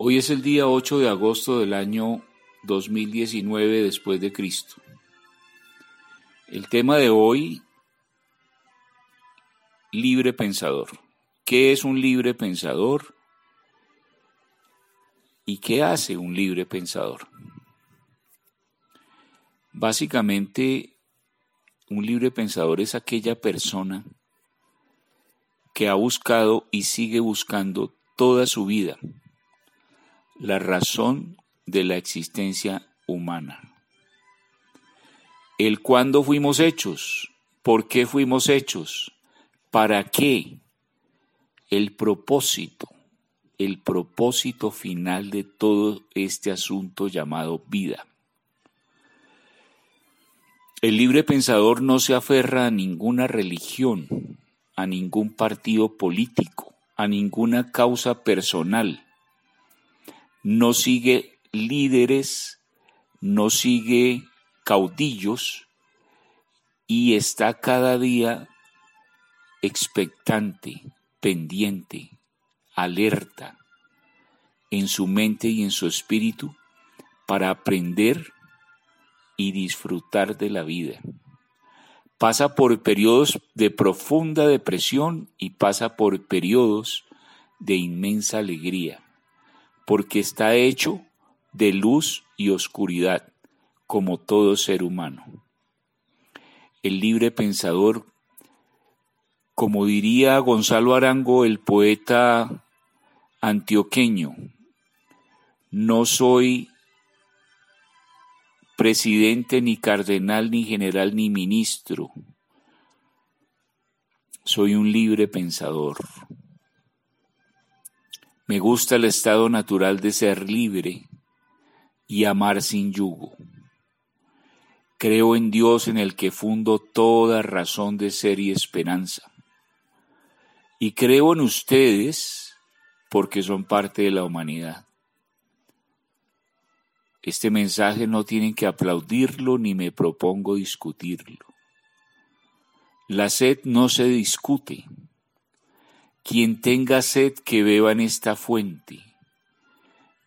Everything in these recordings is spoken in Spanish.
Hoy es el día 8 de agosto del año 2019 después de Cristo. El tema de hoy, libre pensador. ¿Qué es un libre pensador? ¿Y qué hace un libre pensador? Básicamente, un libre pensador es aquella persona que ha buscado y sigue buscando toda su vida la razón de la existencia humana. El cuándo fuimos hechos, por qué fuimos hechos, para qué, el propósito, el propósito final de todo este asunto llamado vida. El libre pensador no se aferra a ninguna religión, a ningún partido político, a ninguna causa personal. No sigue líderes, no sigue caudillos y está cada día expectante, pendiente, alerta en su mente y en su espíritu para aprender y disfrutar de la vida. Pasa por periodos de profunda depresión y pasa por periodos de inmensa alegría, porque está hecho de luz y oscuridad, como todo ser humano. El libre pensador, como diría Gonzalo Arango, el poeta antioqueño, no soy presidente, ni cardenal, ni general, ni ministro. Soy un libre pensador. Me gusta el estado natural de ser libre y amar sin yugo. Creo en Dios en el que fundo toda razón de ser y esperanza. Y creo en ustedes porque son parte de la humanidad. Este mensaje no tienen que aplaudirlo ni me propongo discutirlo. La sed no se discute. Quien tenga sed que beba en esta fuente.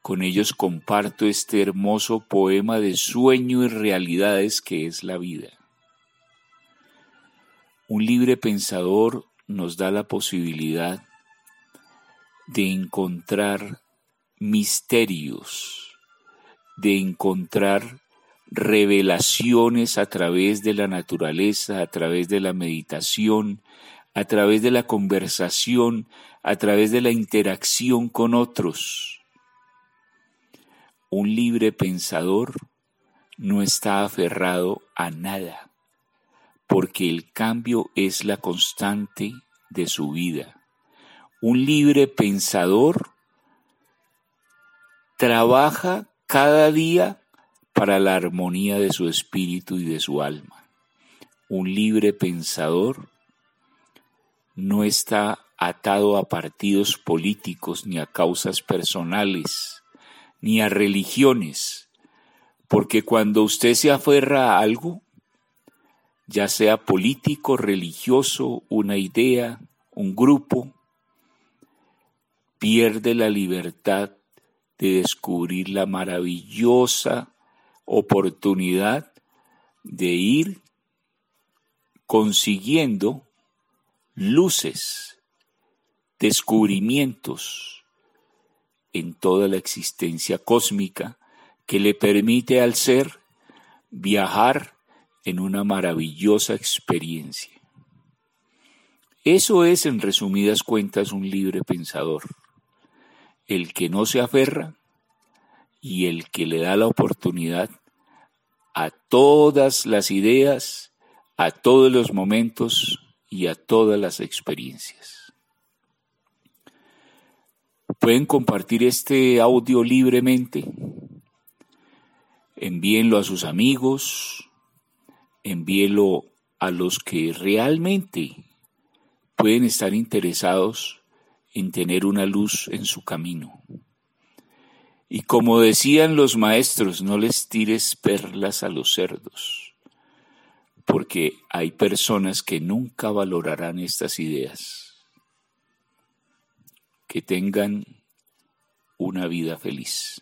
Con ellos comparto este hermoso poema de sueño y realidades que es la vida. Un libre pensador nos da la posibilidad de encontrar misterios de encontrar revelaciones a través de la naturaleza, a través de la meditación, a través de la conversación, a través de la interacción con otros. Un libre pensador no está aferrado a nada, porque el cambio es la constante de su vida. Un libre pensador trabaja cada día para la armonía de su espíritu y de su alma. Un libre pensador no está atado a partidos políticos ni a causas personales ni a religiones, porque cuando usted se aferra a algo, ya sea político, religioso, una idea, un grupo, pierde la libertad de descubrir la maravillosa oportunidad de ir consiguiendo luces, descubrimientos en toda la existencia cósmica que le permite al ser viajar en una maravillosa experiencia. Eso es, en resumidas cuentas, un libre pensador el que no se aferra y el que le da la oportunidad a todas las ideas, a todos los momentos y a todas las experiencias. Pueden compartir este audio libremente. Envíenlo a sus amigos, envíenlo a los que realmente pueden estar interesados en tener una luz en su camino. Y como decían los maestros, no les tires perlas a los cerdos, porque hay personas que nunca valorarán estas ideas. Que tengan una vida feliz.